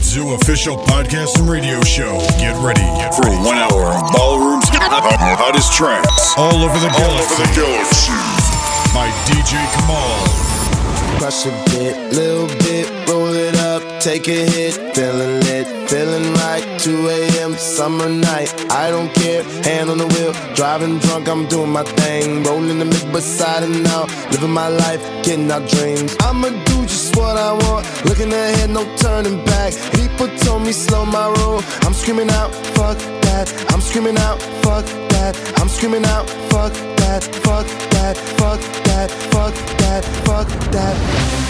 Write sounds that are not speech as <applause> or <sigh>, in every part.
Red Zoo official podcast and radio show. Get ready for one hour of ballrooms, hottest tracks all over the galaxy. By DJ Kamal. Crush a bit, little bit, roll it up, take a hit, feeling lit, feeling right. 2 a.m. summer night, I don't care, hand on the wheel, driving drunk, I'm doing my thing, rolling the mid beside and out, living my life, getting out dreams. I'ma do just what I want, looking ahead, no turning back. People told me slow my roll, I'm screaming out, fuck that, I'm screaming out, fuck that, I'm screaming out, fuck that, fuck that, fuck that, fuck that, fuck that. Tell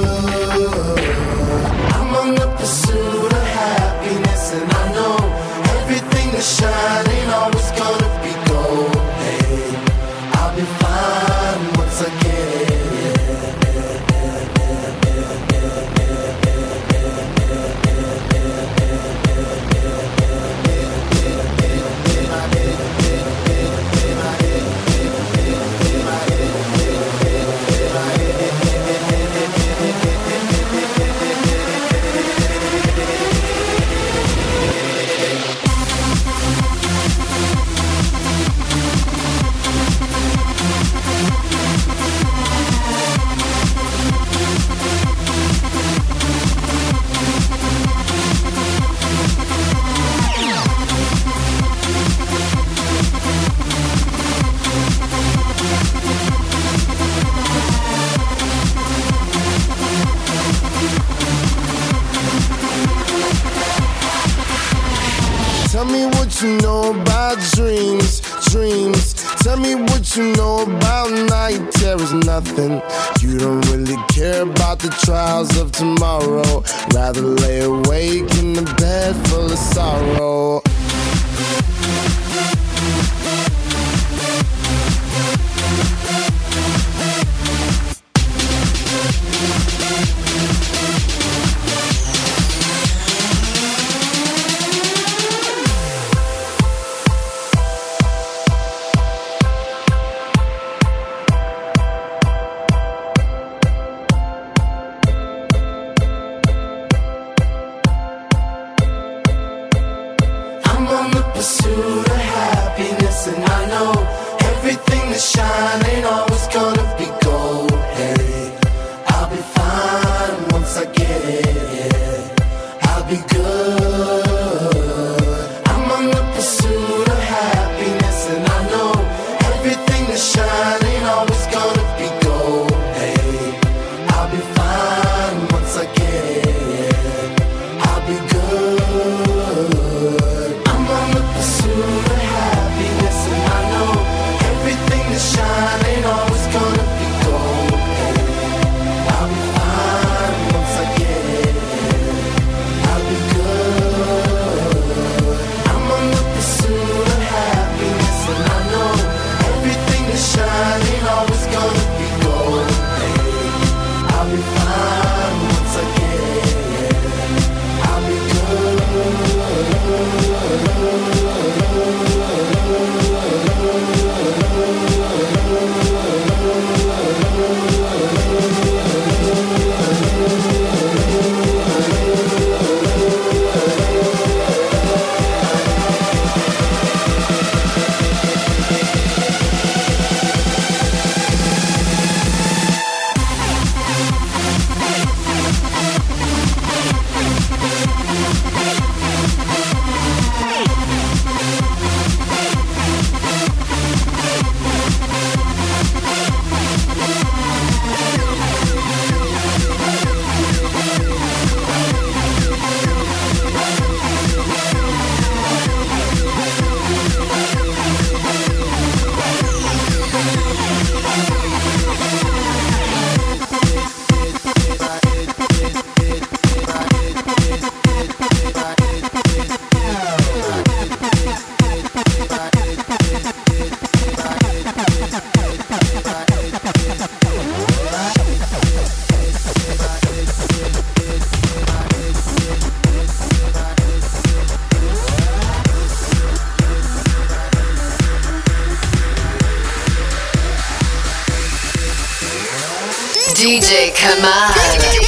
Nothing. You don't really care about the trials of tomorrow. Rather lay awake in the bed full of sorrow. DJ Kamal.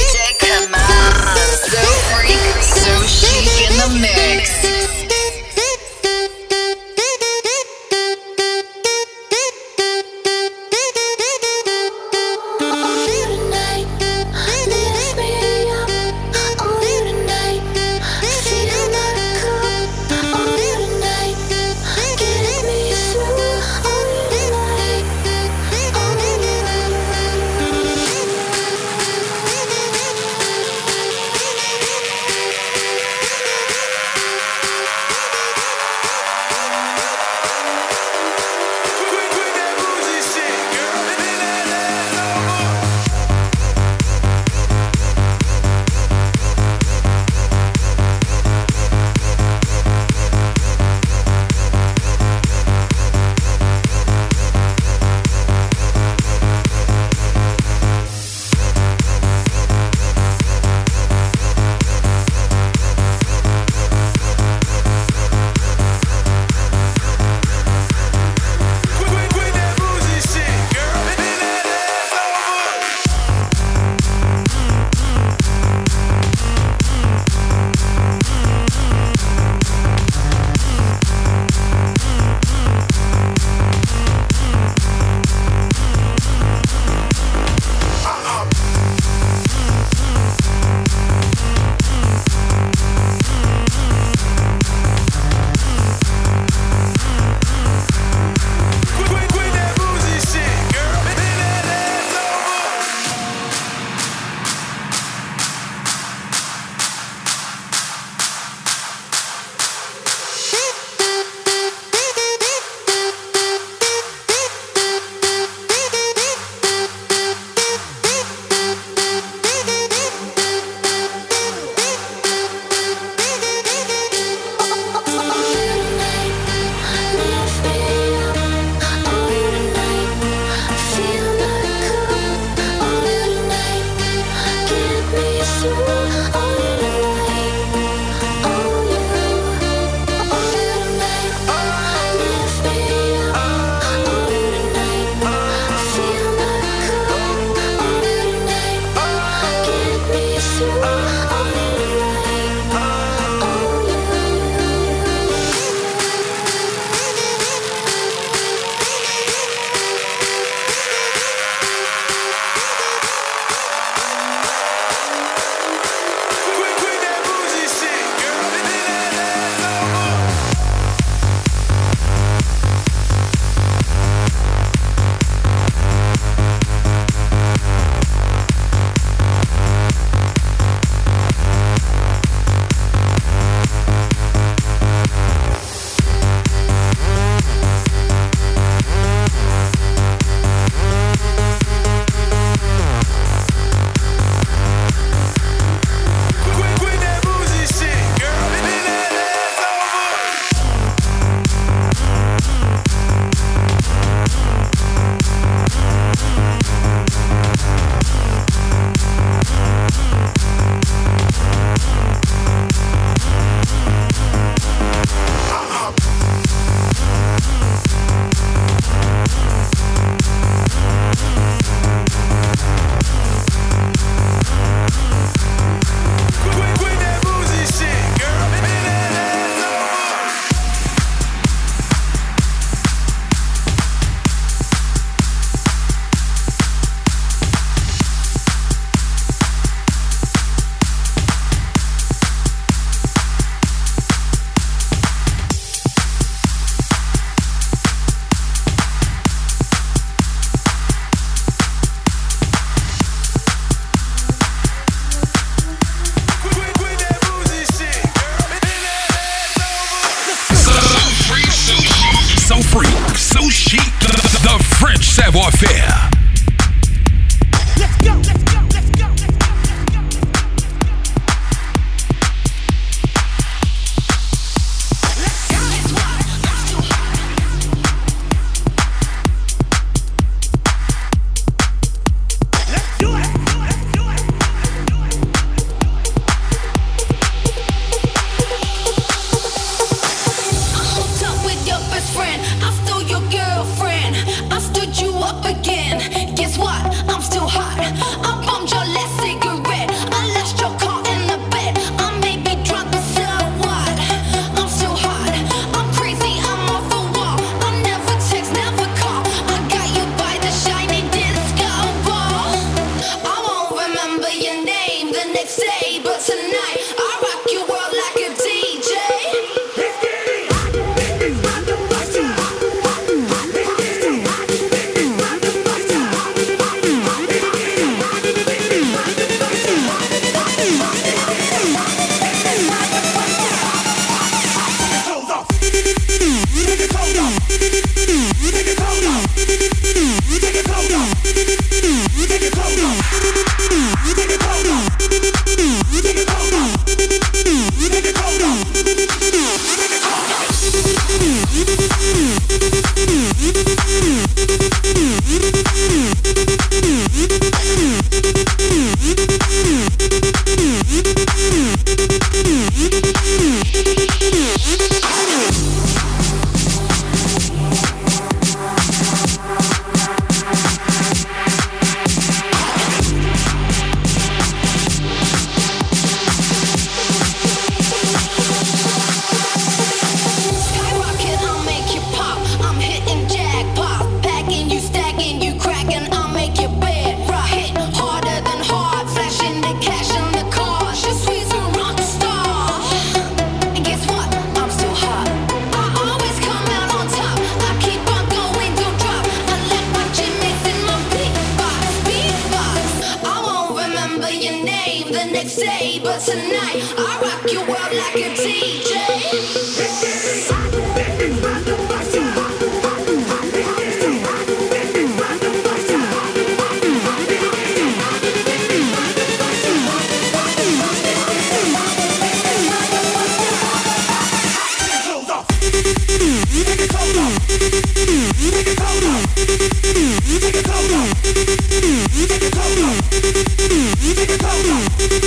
What?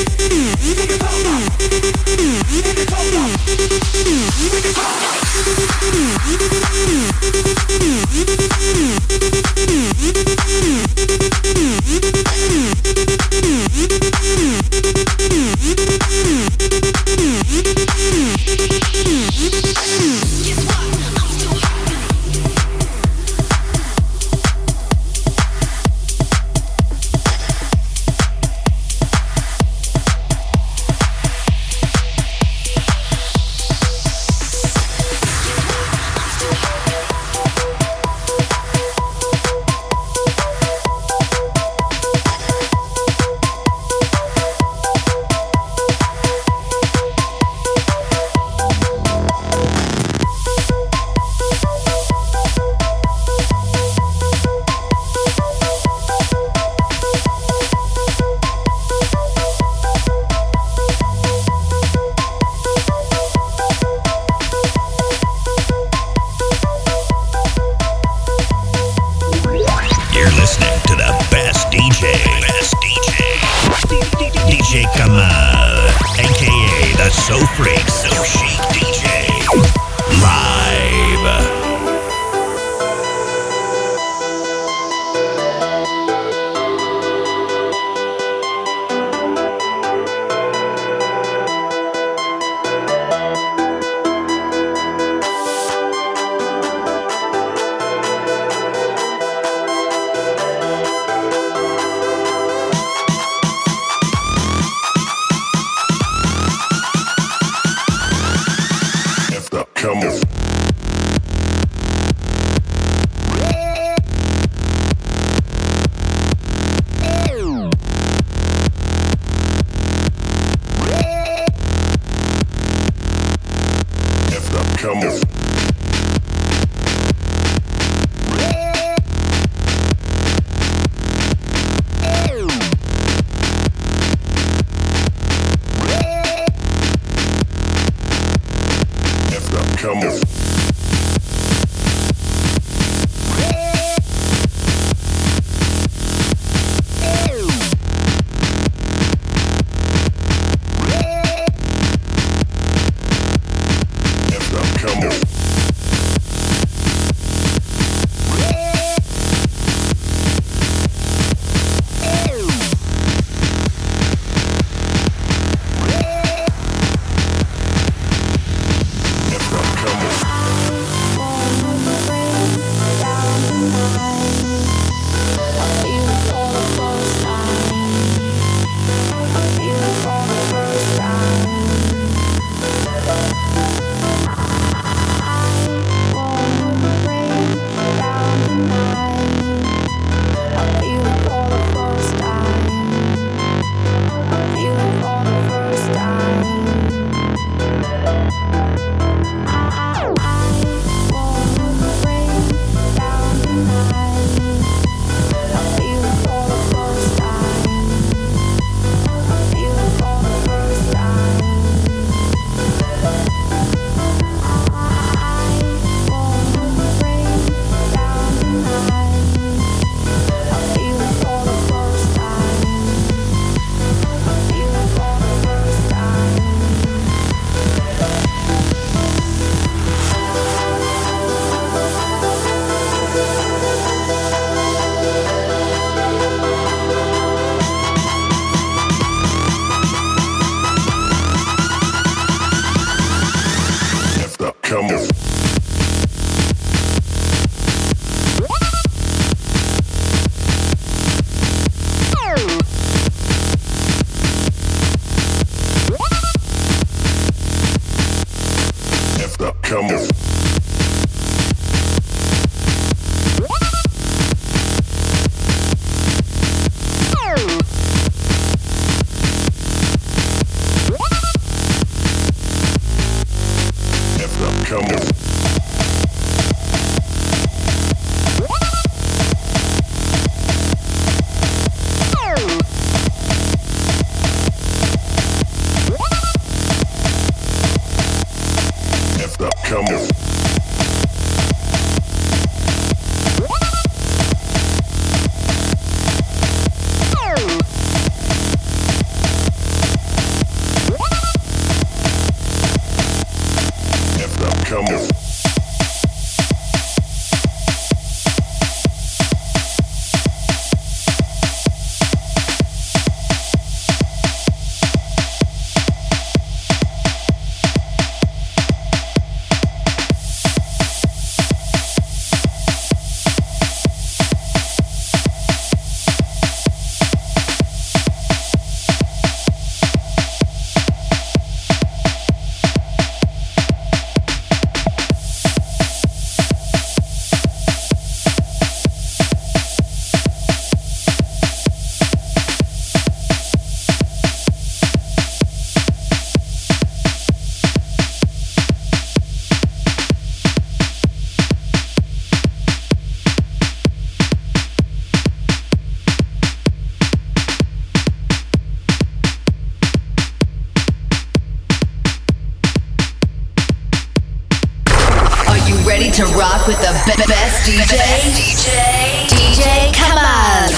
DJ. DJ. DJ Kamal.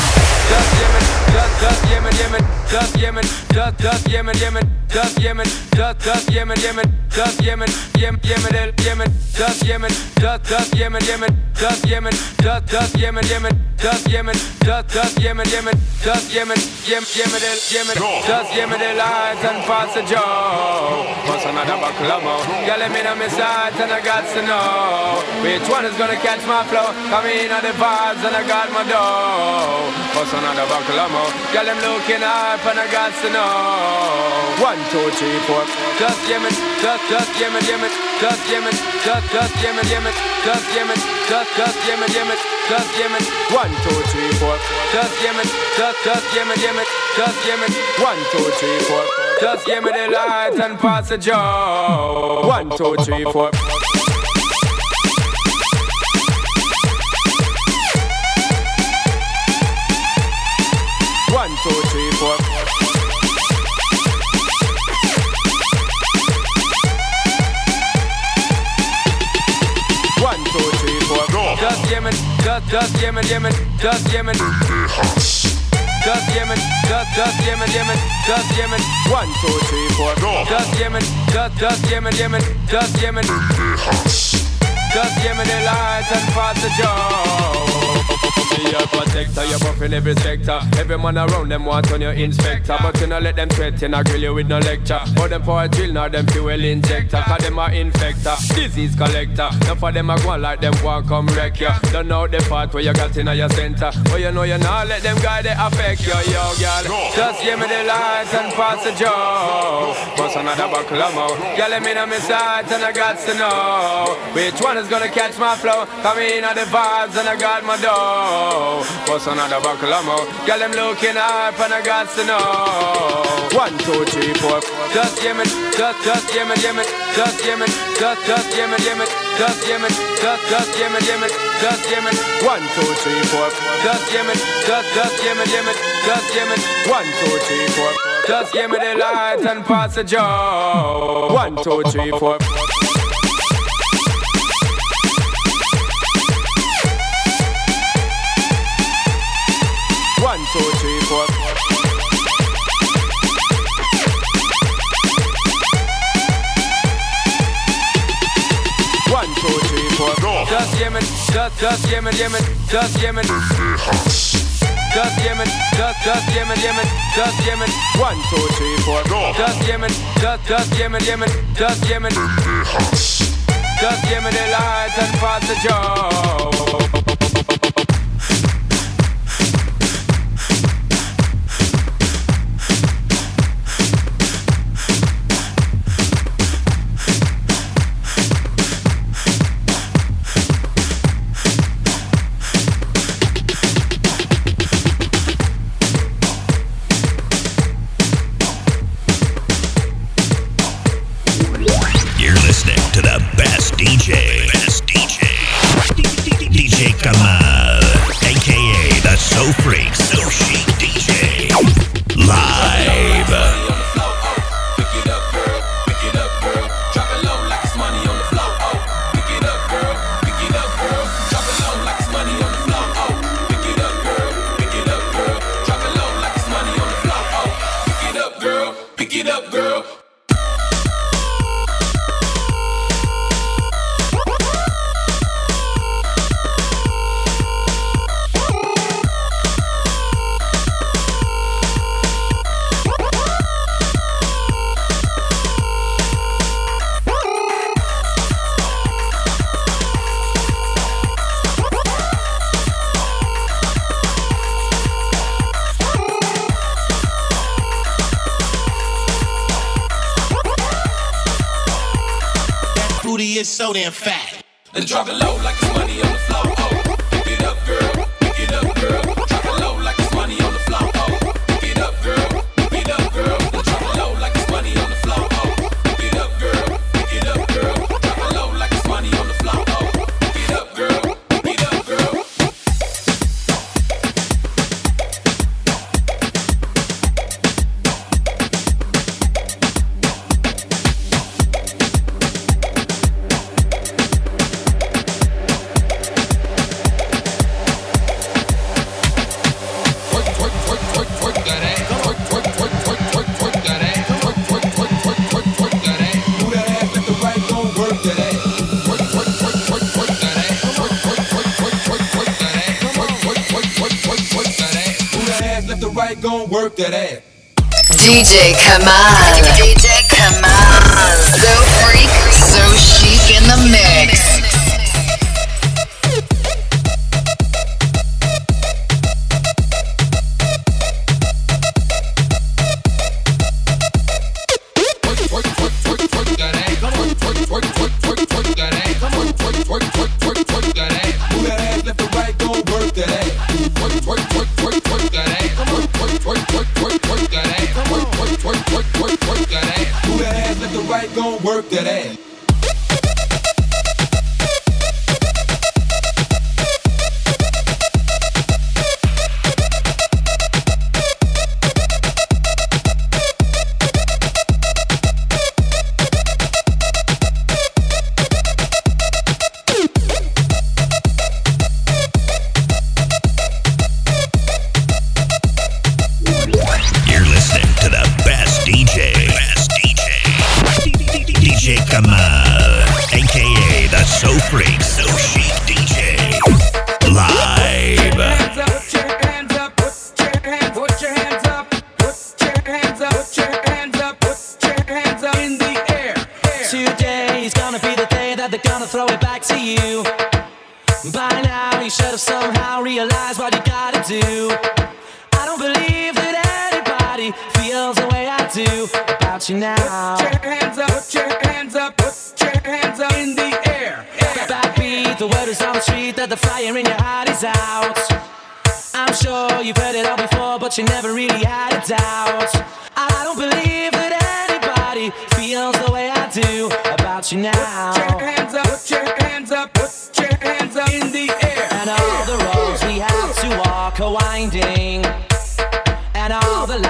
Just Yemen, just just Yemen, Yemen, just Yemen, just just Yemen, Yemen, just Yemen, just just Yemen, Yemen, just Yemen, Yemen, Yemen, el Yemen, just Yemen, just just Yemen, Yemen, just Yemen, just just Yemen, Yemen, just Yemen, just just Yemen, Yemen, just Yemen, Yemen, Yemen, el Yemen, just Yemen, el light and pass the Joe. What's another more? Girl, let me know my sight and I got to know which one is gonna catch my flow. Come in on the vibes and I got my dough. What's another more? Girl, I'm looking up and I got to know. One, two, three, four. Just Yemen, just, just Yemen, Yemen, just Yemen, just, just Yemen, Yemen, just Yemen, just, just Yemen, Yemen, just Yemen. One, two, three, four. Just Yemen, just, just Yemen, Yemen, just Yemen. One, two, three, four. Just give me the light and pass the joe. One, two, three, four. One, two, three, four. Yemen, just, just Yemen, Yemen, just Yemen. Just Yemen, just, just Yemen, Yemen, just Yemen. One, two, three, four. Just Yemen, just, just Yemen, Yemen, just Yemen. Give me the light and pass the job. Be your protector, you're buff in every sector. Every man around them want on your inspector. But you know let them threaten, I grill you with no lecture. For them for a drill, now them fuel injector. Cause them are infector, disease collector. Now for them I go on like them want come wreck you. Don't know the part where you got in your center. But you know you not let them guy they affect you, yo, girl. Just give me the light and pass the job. Bust another buckle of more. Girl, let me know my sight and I got to know which one is gonna catch my flow. Come in on the vibes and I got my dough. Bust another buckle of more. Girl, them looking up and I got to know. One, two, three, four. Just Yemen, just, just Yemen, Yemen, just Yemen, just, just Yemen, Yemen, just Yemen, just, just Yemen, Yemen, just Yemen. One, two, three, four. Just Yemen, just, just Yemen, Yemen, just Yemen. One, two, three, four. Just give me the light and pass the joe. One, two, three, four. Two, three, four. One, two, three, four. Just Yemen, just, just Yemen, Yemen, just Yemen. Just Yemen, just, just Yemen, Yemen, just Yemen. One, two, three, four. Just Yemen, just, just Yemen, Yemen, just Yemen. Just me the light and pass the joe. Kamal, aka the So Freak, So that ass.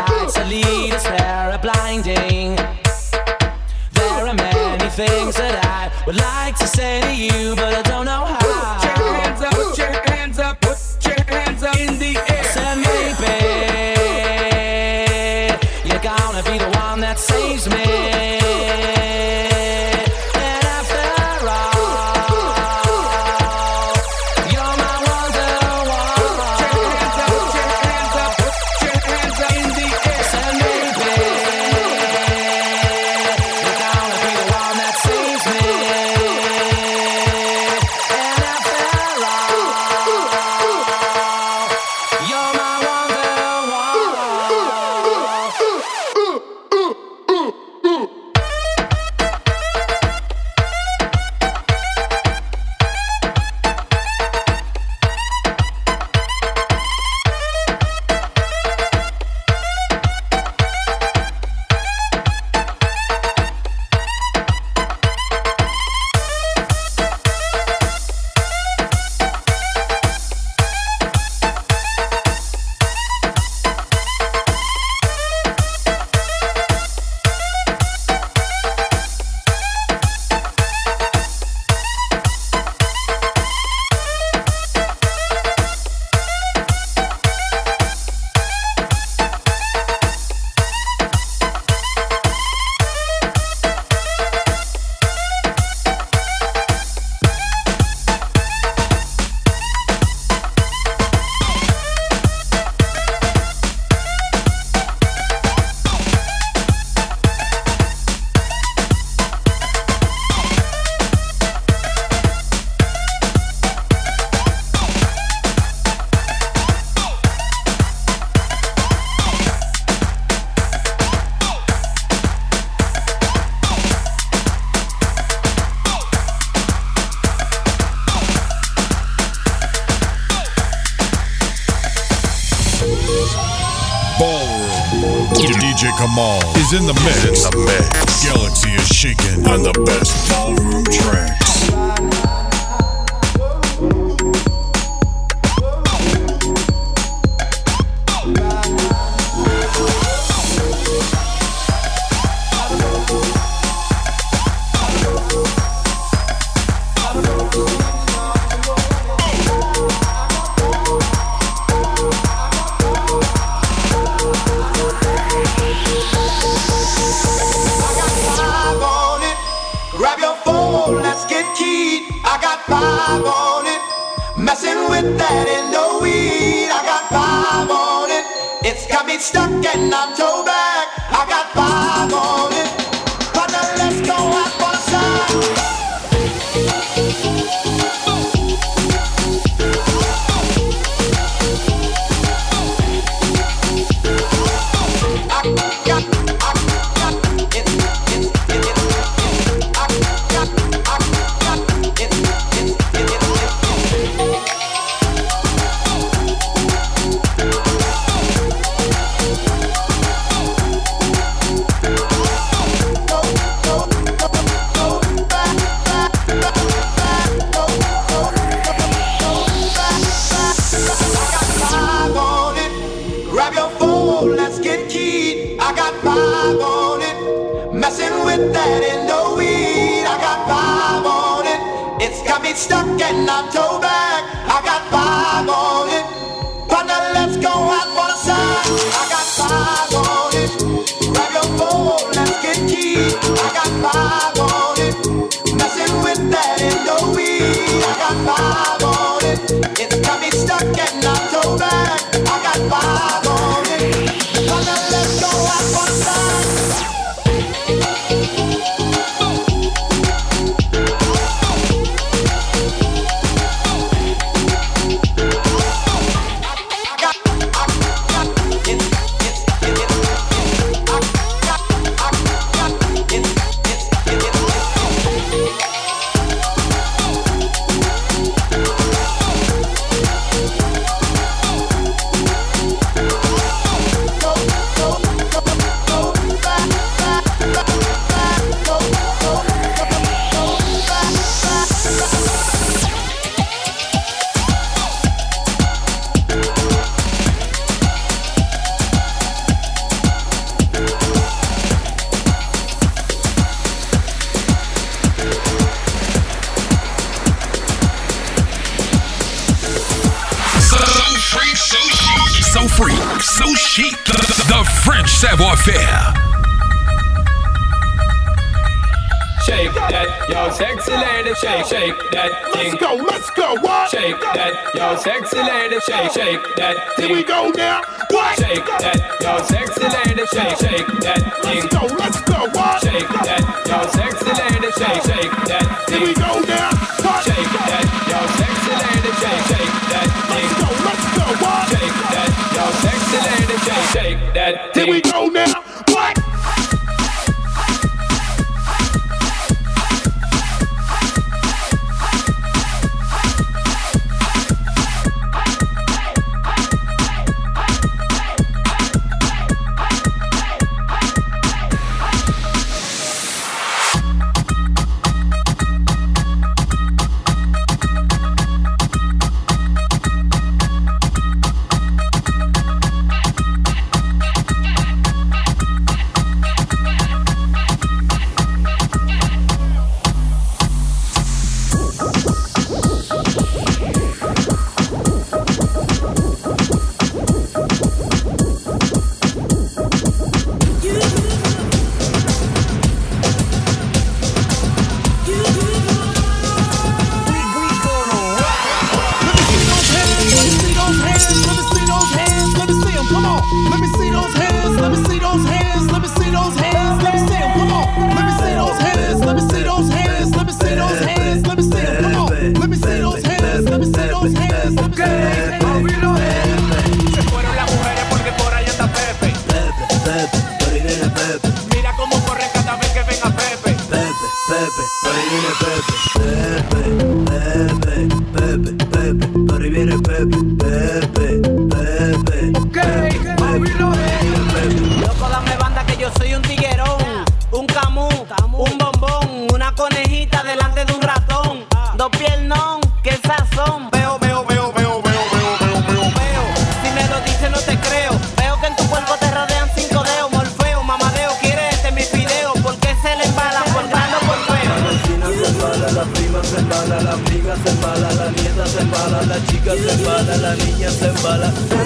lights that lead us there are blinding. There are many things that I would like to say to you, but I don't know how. In the mix. In the mix. Galaxy is shaking on the best It's got me stuck and I'm toe back. I got five on it. Partner, let's go out for the side. I got five on it. Grab your phone, let's get key. I got five on it. Messing with that in the weed. I got five on it. It's got me stuck and I'm toe back. we go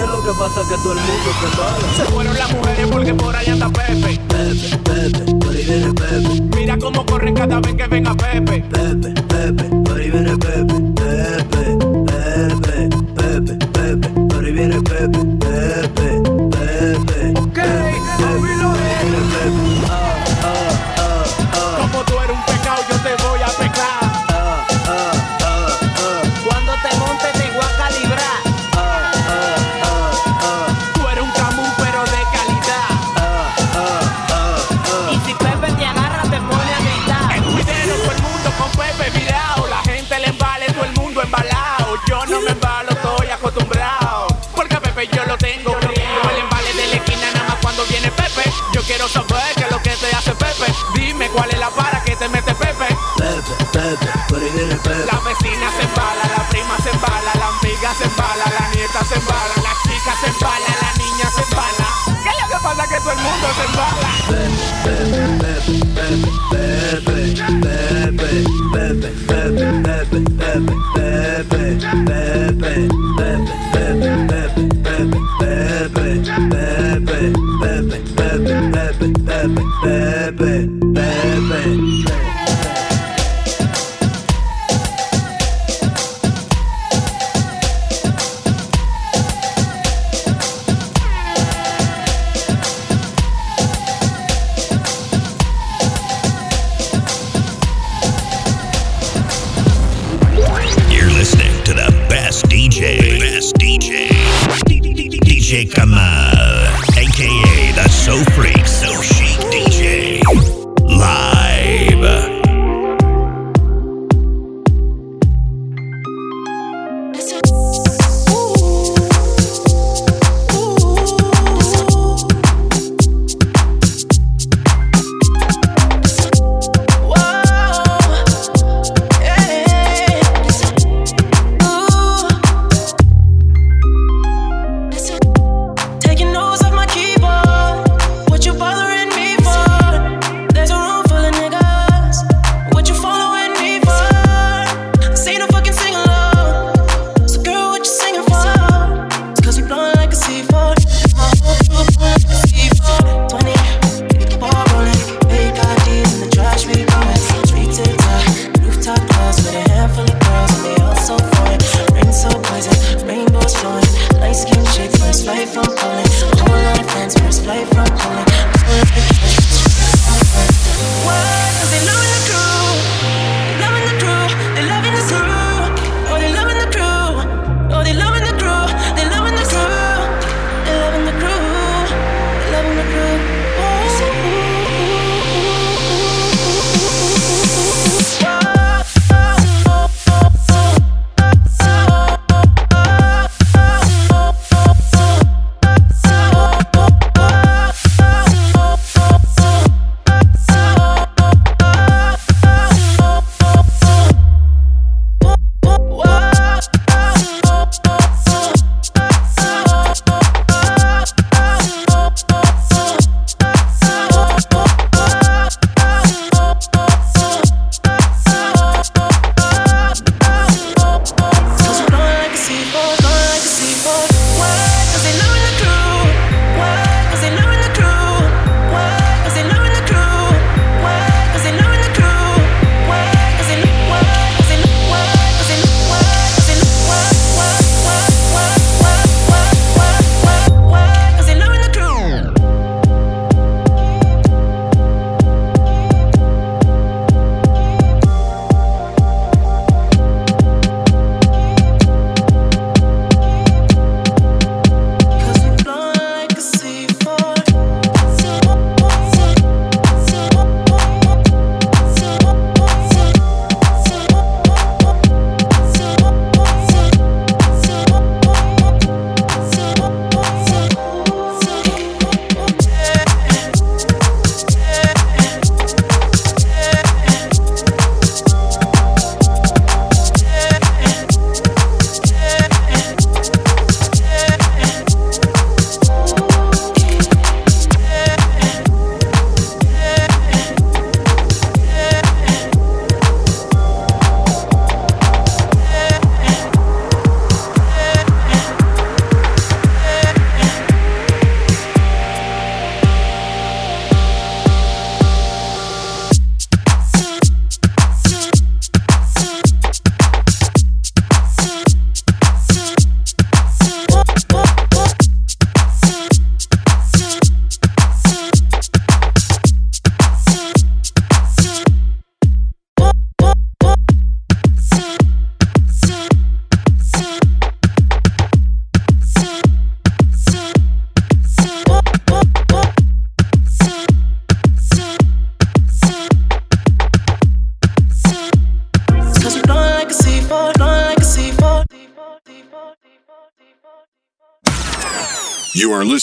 mujeres, lo que pasa es que todo el mundo se paga. Se fueron las mujeres porque por allá anda Pepe. Pepe, Pepe, por ahí viene Pepe. Mira cómo corre cada vez que venga Pepe. Pepe, Pepe, por ahí viene Pepe. La vecina se embala, la prima se embala, la amiga se embala, la nieta se embala, la chica se embala,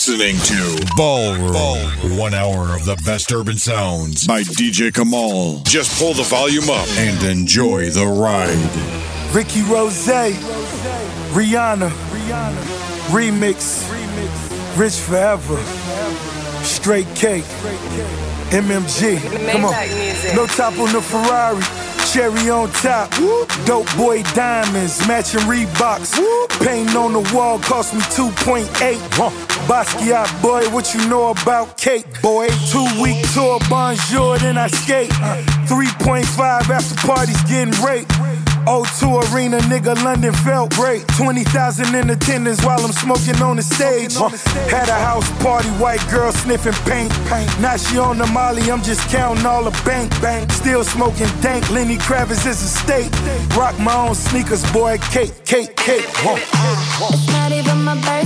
listening to Ballroom. One hour of the best urban sounds by DJ Kamal. Just pull the volume up and enjoy the ride. Ricky Rose, Rihanna, Remix, Rich Forever, Straight K, MMG. Come on. No top on the Ferrari. Cherry on top, dope boy diamonds, matching Reeboks. Paint on the wall cost me 2.8. Basquiat boy, what you know about cake, boy? Two week tour, bonjour, then I skate. 3.5 after parties getting raped. O2 Arena, nigga, London felt great. 20,000 in attendance while I'm smoking on the stage. Had a house party, white girl sniffing paint. Now she on the molly, I'm just counting all the bank. bank. Still smoking dank, Lenny Kravitz is a state. Rock my own sneakers, boy, cake, cake, cake. Whoa. It's not even my birthday,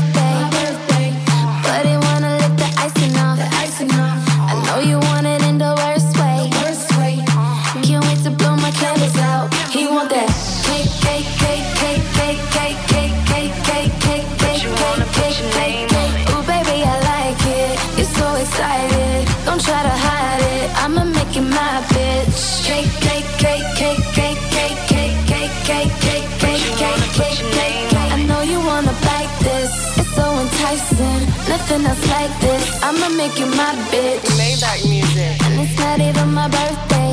Nothing else like this. I'ma make you my bitch. Maybach music. And it's not even my birthday.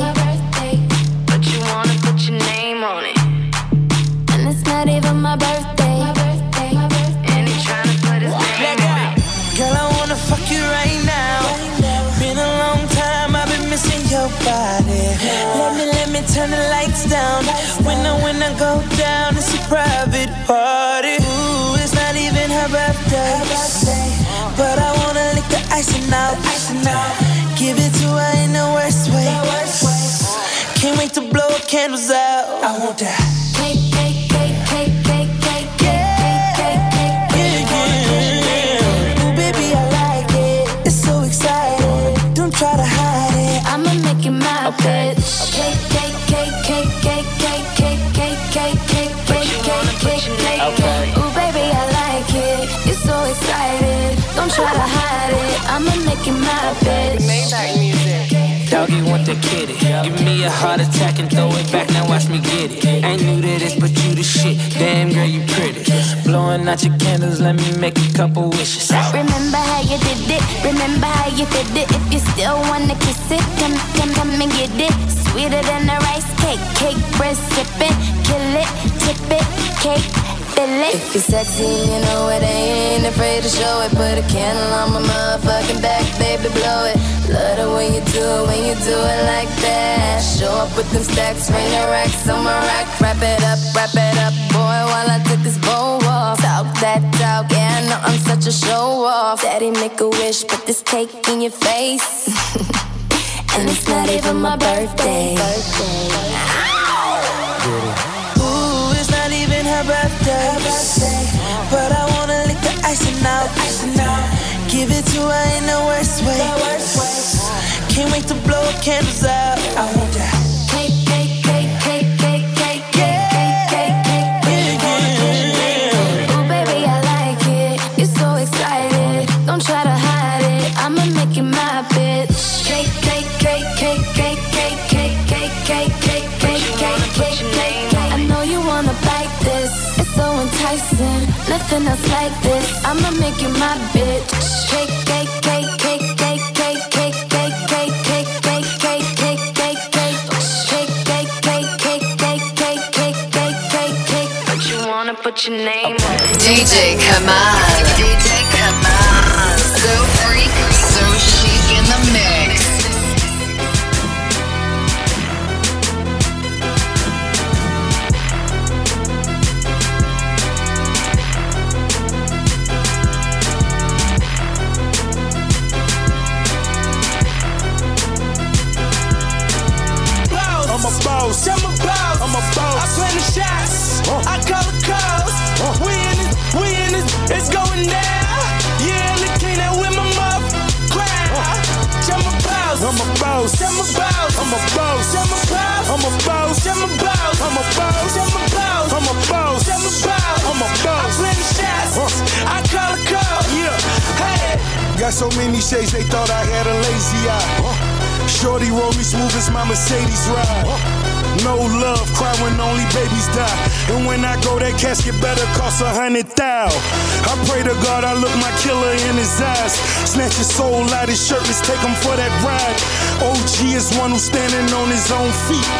But you wanna put your name on it. And it's not even my birthday. And he tryna put his name on it. Girl, I wanna fuck you right now. Been a long time, I've been missing your body. Let me, let me turn the lights down. Icing out. Give it to her in the worst way. Can't wait to blow candles out. I want that. You my bitch. Maybach music. Doggy want the kitty. Give me a heart attack and throw it back. Now watch me get it. Ain't new to this, but you the shit. Damn girl, you pretty. Blowing out your candles, let me make a couple wishes. Remember how you did it? Remember how you did it? If you still wanna kiss it, come, come, come and get it. Sweeter than a rice cake, cake bread sipping, kill it, tip it, cake. If you're sexy, you know it, ain't afraid to show it. Put a candle on my motherfucking back, baby, blow it. Love the way you do it, when you do it like that. Show up with them stacks, rain the racks on my rack. Wrap it up, wrap it up, boy, while I take this bow off. Talk that talk, yeah, I know I'm such a show off. Daddy, make a wish, put this cake in your face. <laughs> and it's not even my birthday. Ooh, it's not even her birthday. I should know. I should know. Give it to her in the worst way. The worst way. Can't wait to blow candles out. I want that. nothing else like this I'ma make you my bitch. Cake, cake, cake, cake, cake, cake, cake, cake, cake, cake, cake, cake, cake, cake, cake. Cake, cake, cake, cake, cake, cake, cake, cake, cake, cake. But you wanna put your name on it. DJ Kamal. DJ Kamal. So many shades, they thought I had a lazy eye. Shorty roll me smooth as my Mercedes ride. No love, cry when only babies die. And when I go, that casket better cost a hundred thou. I pray to God I look my killer in his eyes. Snatch his soul out his shirt, let's take him for that ride. OG is one who's standing on his own feet.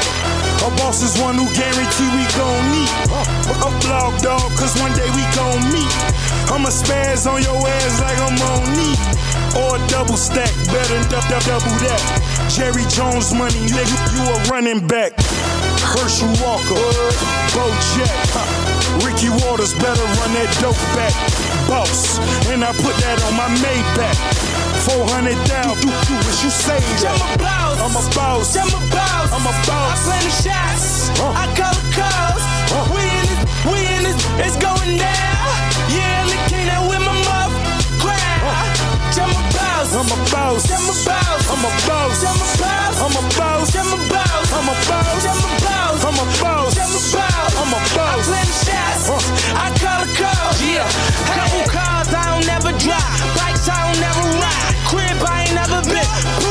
A boss is one who guarantee we gon' meet. A blog dog, cause one day we gon' meet. I'ma spaz on your ass like I'm on knee. Or double stack, better than dou- dou- double that. Jerry Jones money, nigga, you a running back. Herschel Walker, Bo Jack, Ricky Watters better run that dope back. Boss, and I put that on my Maybach. 400 down, do, do what you say that. I'm a boss. I'm a boss. I'm a boss. I'm a boss. I plan the shots. I call the calls. We in this, we in this, it's going down. Yeah, the king that with my muff crowd. I'm a boss. I'm a boss. I'm a boss. I'm a boss. I'm a boss. I'm a boss. I'm a boss. I'm a boss. I'm a boss. I'm a boss. I'm a boss. I'm a I boss. plan the shots. I call the calls. Yeah. Couple cars I don't never drive. Bikes I don't never ride. Crib I ain't never been.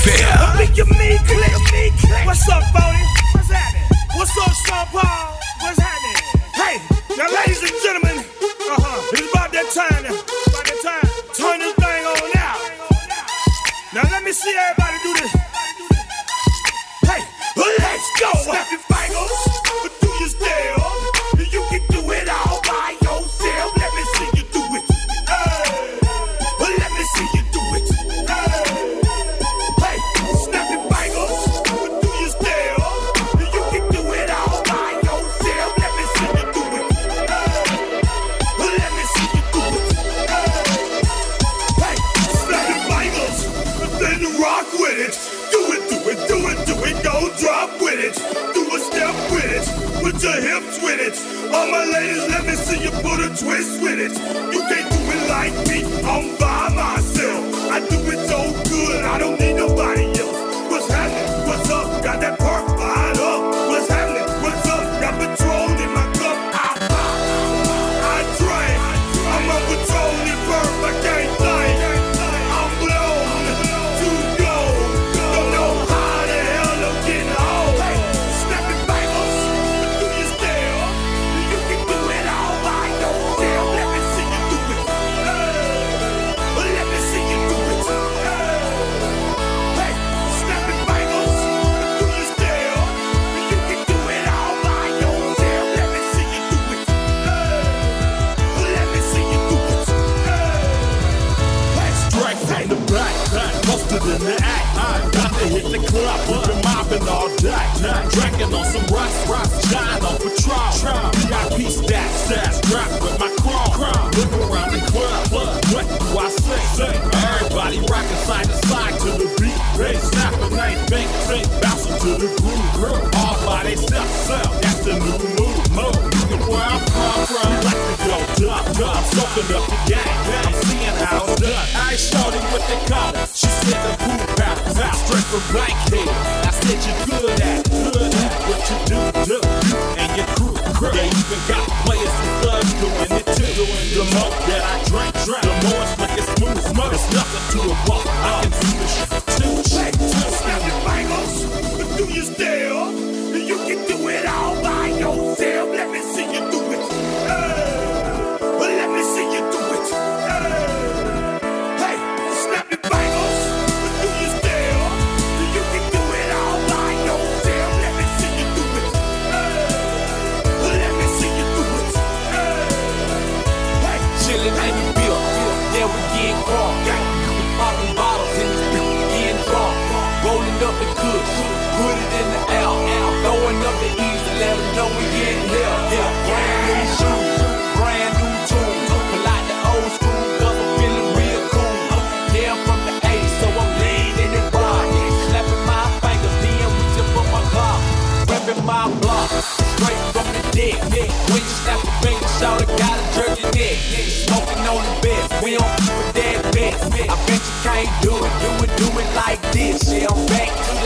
Savoir-faire. Look at me, click. What's up, Bodie? What's happening? What's up, Sean Paul? What's happening? Hey, now, ladies and gentlemen, uh-huh, it's about that time. now. About that time. Turn this thing on now. Now let me see everybody I'm soaking up the game, I'm seeing how it's done. I what they call it. She said the poop bounce out straight from Blankhead. I said you good at, good at what you do, do. And your crew, crew. They even got players and thugs doing it too. The more that I drink, drink, the more it's like it's smooth, smooth. It's nothing to a walk. I can do this You can't do it, do it, do it like this. Yeah, I'm back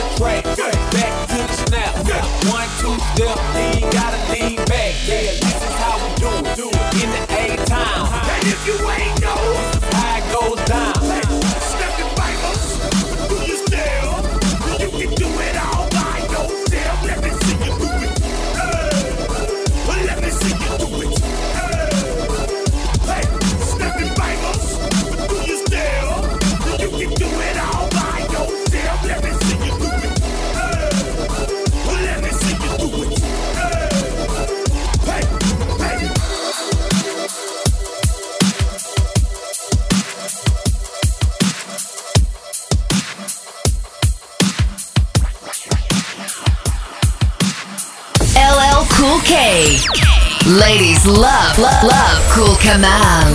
Love, love, love Cool Kamal.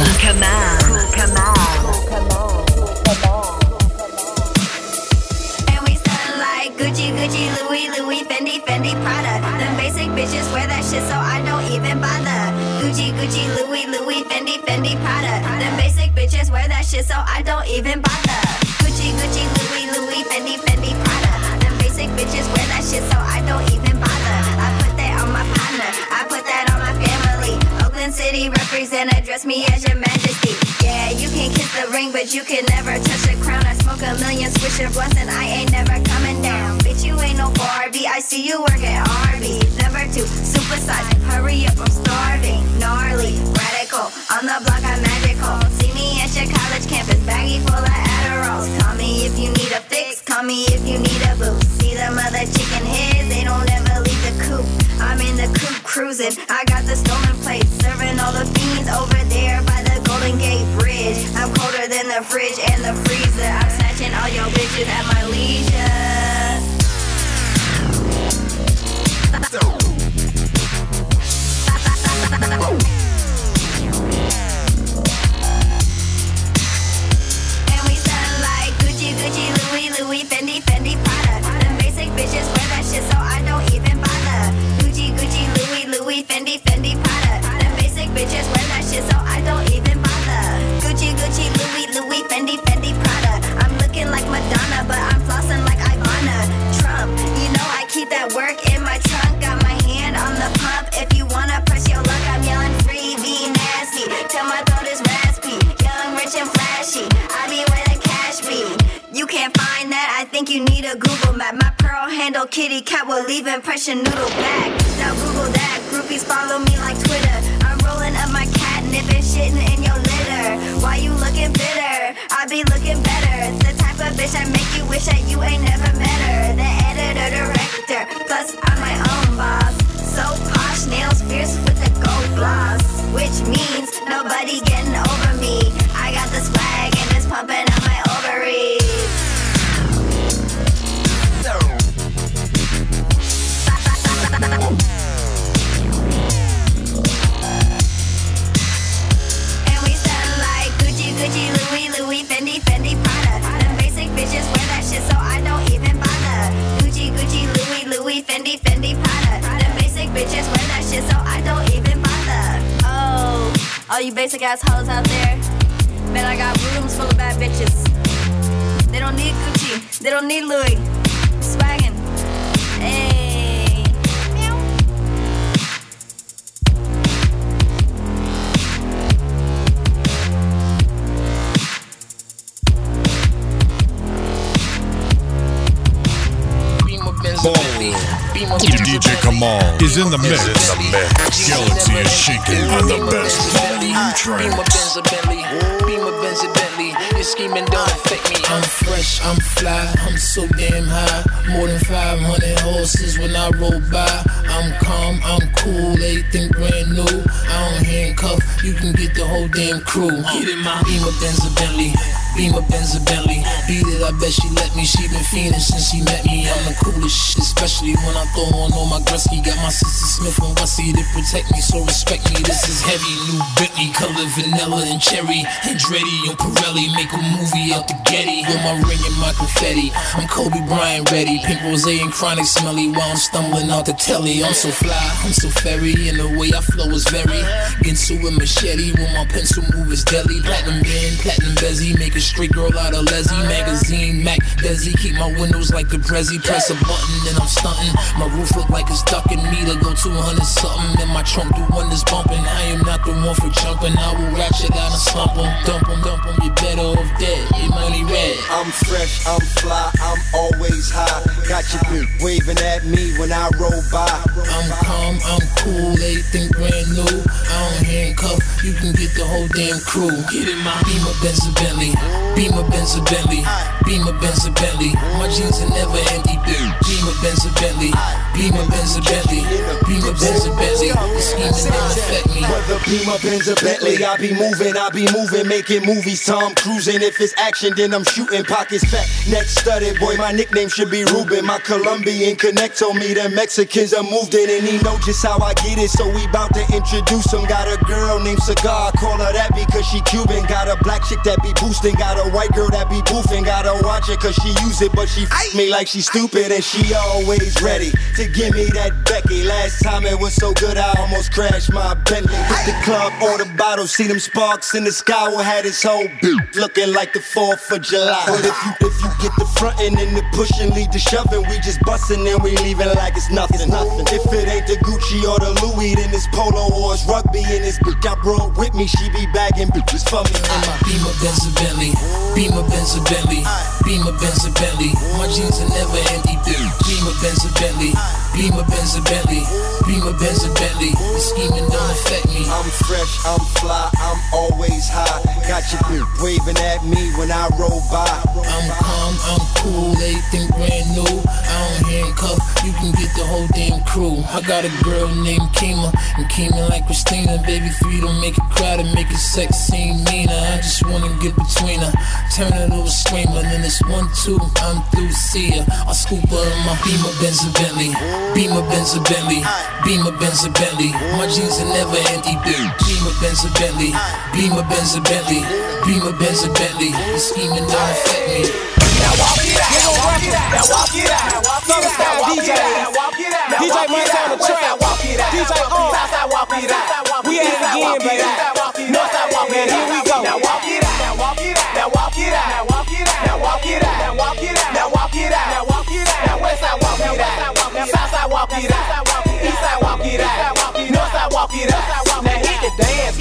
And we style like Gucci, Gucci, Louis, Louis, Fendi, Fendi, Prada. Them basic bitches wear that shit, so I don't even bother. Gucci, Gucci, Louis, Louis, Fendi, Fendi, Prada. Them basic bitches wear that shit, so I don't even bother. Gucci, Gucci, Louis, Louis, Fendi, Fendi, Prada. Them basic bitches wear that shit, so I don't even Oakland represent, address me as your majesty. Yeah, you can kiss the ring, but you can never touch the crown. I smoke a million swisher blunts and I ain't never coming down. Bitch, you ain't no Barbie. I see you work at Arby's. Number two, super supersize. Hurry up, I'm starving. Gnarly, radical. On the block, I'm magical. See me at your college campus, baggy full of Adderalls. Call me if you need a fix. Call me if you need a boost. See them other chicken heads, they don't ever leave the coop. I'm in the coop cruising. I got the stolen plates, serving all the fiends over there by the Golden Gate Bridge. I'm colder than the fridge and the freezer. I'm snatching all your bitches at my leisure. And we sound like Gucci, Gucci, Louis, Louis, Fendi, Fendi, Prada. Louis, Fendi, Fendi, Prada. Them basic bitches wear that shit, so I don't even bother. Gucci, Gucci, Louis, Louis, Fendi, Fendi, Prada. I'm looking like Madonna, but I'm flossing like Ivana Trump. You know I keep that work in my trunk. Got my hand on the pump. If you wanna press your luck, I'm yelling free, be nasty. Till my throat is raspy. Young, rich, and flashy. I be where the cash be. You can't find that, I think you need a Google map. My pearl handle kitty cat will leave impression noodle back. Now Google that, groupies follow me like Twitter. I'm rolling up my catnip and shitting in your litter. Why you looking bitter? I be looking better. The type of bitch I make you wish that you ain't never met her. The editor, director, plus I'm my own boss. So posh, nails fierce with the gold gloss. Which means nobody getting over me. Bitches wear that shit, so I don't even bother. Oh, all you basic ass hoes out there. Man, I got rooms full of bad bitches. They don't need Gucci, they don't need Louis. DJ Kamal is in the mix. Galaxy is shaking on the best Beam a Benz a Bentley, beam a Benz a Bentley. Your scheming don't affect me. I'm fresh, I'm fly, I'm so damn high. More than 500 horses when I roll by. I'm calm, I'm cool, everything brand new. I don't handcuff, you can get the whole damn crew. Get in my Beamer Benz a Bentley. Beamer, Benz, or Bentley. Beat it, I bet she let me. She been fiending since she met me. I'm the coolest shit, especially when I throw on all my Gretzky. Got my sister Smith and Wessie to protect me, so respect me. This is heavy, new Bentley, color vanilla and cherry. Andretti on Pirelli, make a movie out the Getty. With my ring and my confetti. I'm Kobe Bryant ready. Pink rose and chronic smelly while I'm stumbling out the telly. I'm so fly, I'm so fairy, and the way I flow is very. Ginsu with machete, when my pencil move is deadly. Platinum band, platinum bezzy, make a straight girl out of Leslie. Magazine, Mac, Desi, keep my windows like the Prezi. Press a button and I'm stunting. My roof look like it's ducking me to go 200 something. And my trunk do wonders bumping. I am not the one for jumping. I will ratchet out and slump 'em, dump 'em, dump 'em. You better off dead. Your money red. I'm fresh, I'm fly, I'm always high. Got your bitch waving at me when I roll by. I'm calm, I'm cool, everything brand new. I don't handcuff, you can get the whole damn crew. Get in my Beamer, Benz, or Bentley. Beamer, Benz, or Bentley. Beamer, Benz, or Bentley. My jeans are never empty. Beamer, Benz, or Bentley. Beamer, Benz, or Bentley. Beamer, Benz, or Bentley. The scheming don't affect me. Whether Beamer, Benz, or Bentley, I be moving, I be moving, making movies. Tom cruising. If it's action, then I'm shooting. Pockets fat, neck studded. Boy, my nickname should be Ruben. My Colombian connect told me that Mexicans are moved in, and he know just how I get it. So we bout to introduce him. Got a girl named Cigar, call her that because she Cuban. Got a black chick that be boosting. Got a white girl that be boofing. Gotta watch it cause she use it, but she f me like she stupid, and she always ready to give me that Becky. Last time it was so good, I almost crashed my Bentley. Hit the club, order bottles, see them sparks in the sky. We had his whole beat looking like the 4th of July. But if you if you get the frontin' and the pushing, lead the shoving, we just bustin' and we leaving like it's nothing. nothing. If it ain't the Gucci or the Louis, then it's polo or it's rugby. And this bitch I brought with me, she be bagging bitches for me. In my Beamer, Benz, Bentley. Beam a Benz a Bentley. Beam a Benz a Bentley. My jeans are never empty. Beam a Benz a Bentley. Beamer, Benz, or Bentley. Beamer, Benz, or Bentley. The scheming don't affect me. I'm fresh, I'm fly, I'm always high. Got your bitch waving at me when I roll by. I'm calm, I'm cool, everything brand new. I don't handcuff, you can get the whole damn crew. I got a girl named Kima, and Kima like Christina. Baby, three don't make it crowded, make it sex seem meaner. I just wanna get between her, turn it over, screamer. Then it's one, two, I'm through, see ya. I scoop her in my Beamer, Benz, or Bentley. Beamer, Benz, or Bentley. Beamer, Benz, or Bentley. My jeans are never empty. Beamer, Benz, or Bentley. Beamer, Benz, or Bentley. Beamer, Benz, or Bentley. The scheming don't affect me. Now walk it out. Now walk it out. Now walk it out. Southern style DJ. DJ. DJ Unk. walk it out. We at it again, baby. Northside walk it out.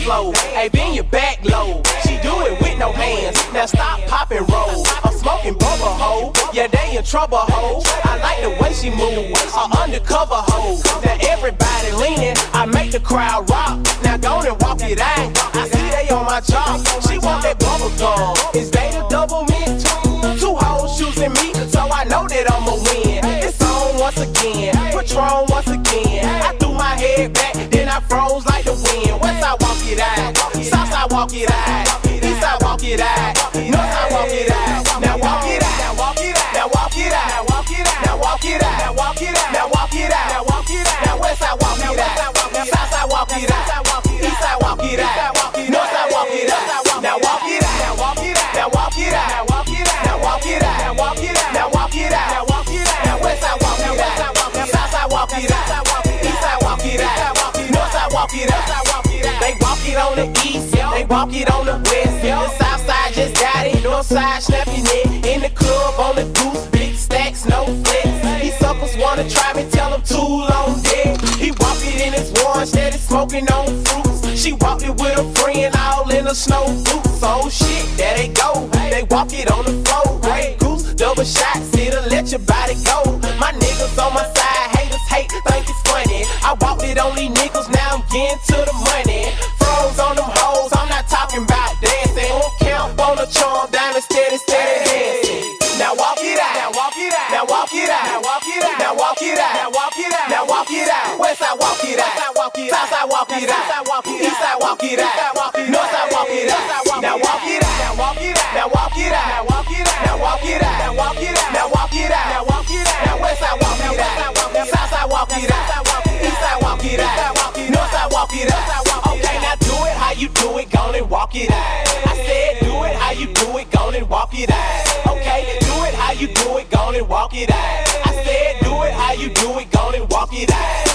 Hey, bend your back low. She do it with no hands. Now stop popping roll. I'm smoking bubble hoe. Yeah, they in trouble hoe. I like the way she move. A undercover hoe. Now everybody leaning. I make the crowd rock. Now go and walk it out. I see they on my job. She want that bubble gum. Is they the double mint? Two hoes choosing me, so I know that I'ma win. It's on once again, Patron once again. Froze like the wind. Westside walk it out, Southside walk it out, Eastside walk it out, Northside walk it out. Walk it on the west. The south side just got it, north side snapping it. In the club on the goose, big stacks, no flex. These suckers wanna try me, tell them too long dead. He walk it in his one, steady smoking on fruits. She walked it with a friend, all in a snow boots. Oh shit, there they go. They walk it on the floor. Grey goose, double shots, it'll let your body go. My niggas on my side, haters hate, think it's funny. I walked it on these niggas, now I'm getting to the money. walk it out. Now walk it out. Now walk it out. Now walk it out. Now walk it out. West side walk it out. South side walk it out. East side walk it out. North side walk it out. Now walk it out. Now walk it out. Now walk it out. Now walk it out. Now walk it out. Now walk it out. Now walk it out. Now walk it out. Now west side walk it out. South side walk it out. East side walk it out. North side walk it out. Okay, now do it how you do it. Go and walk it out. and walk it out. I said, do it how you do it, go and walk it out.